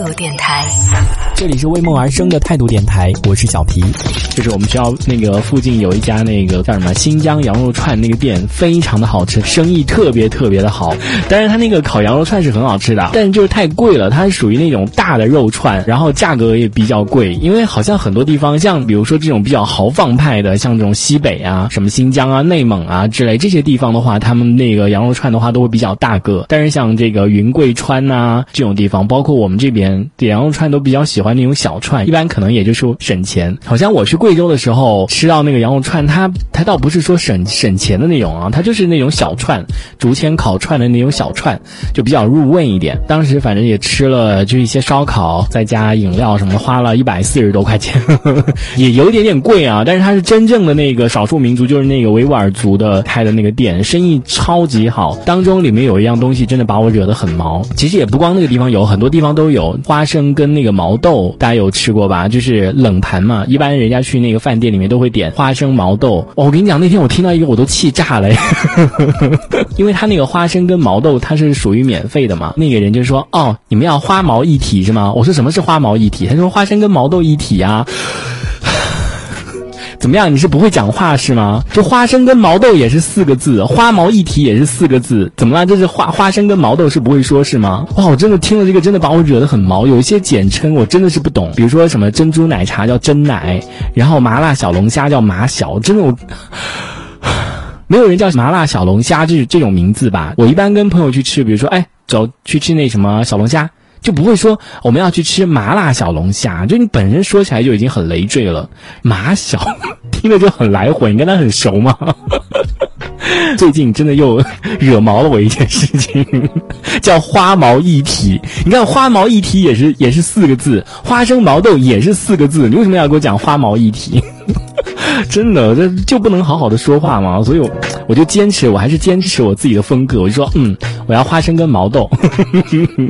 态度电台。这里是为梦而生的态度电台，我是小皮。就是我们学校那个附近有一家那个叫什么新疆羊肉串那个店，非常的好吃，生意特别特别的好。但是它那个烤羊肉串是很好吃的，但是就是太贵了，它是属于那种大的肉串，然后价格也比较贵。因为好像很多地方，像比如说这种比较豪放派的，像这种西北啊、什么新疆啊、内蒙啊之类这些地方的话，他们那个羊肉串的话都会比较大个。但是像这个云贵川呐、这种地方，包括我们这边点羊肉串都比较喜欢那种小串，一般可能也就是省钱。好像我去贵州的时候吃到那个羊肉串，它它倒不是说省省钱的那种啊，它就是那种小串，竹签烤串的那种小串，就比较入味一点。当时反正也吃了，就一些烧烤，再加饮料什么的，花了一百四十多块钱，也有一点点贵啊。但是它是真正的那个少数民族，就是那个维吾尔族的开的那个店，生意超级好。当中里面有一样东西真的把我惹得很毛。其实也不光那个地方有，很多地方都有花生跟那个毛豆，大家有吃过吧？就是冷盘嘛，一般人家去那个饭店里面都会点花生毛豆。我跟你讲，那天我听到一个我都气炸了，因为他那个花生跟毛豆它是属于免费的嘛。那个人就说：“哦，你们要花毛一体是吗？”我说：“什么是花毛一体？”他说：“花生跟毛豆一体啊。”怎么样？你是不会讲话是吗？就花生跟毛豆也是四个字，花毛一体也是四个字，怎么了？这是花花生跟毛豆是不会说是吗？哇，我真的听了这个，真的把我惹得很毛。有一些简称我真的是不懂，比如说什么珍珠奶茶叫真奶，然后麻辣小龙虾叫麻小，真的我。没有人叫麻辣小龙虾这这种名字吧？我一般跟朋友去吃，比如说，哎，走去吃那什么小龙虾。就不会说我们要去吃麻辣小龙虾，就你本身说起来就已经很累赘了。麻小 听着就很来火，你跟他很熟吗？最近真的又惹毛了我一件事情，叫花毛一体。你看花毛一体也是也是四个字，花生毛豆也是四个字，你为什么要给我讲花毛一体？真的，这就不能好好的说话吗？所以我我就坚持，我还是坚持我自己的风格。我就说，嗯，我要花生跟毛豆。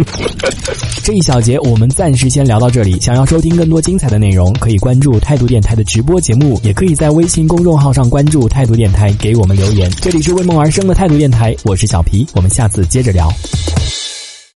这一小节我们暂时先聊到这里。想要收听更多精彩的内容，可以关注态度电台的直播节目，也可以在微信公众号上关注态度电台，给我们留言。这里是为梦而生的态度电台，我是小皮，我们下次接着聊。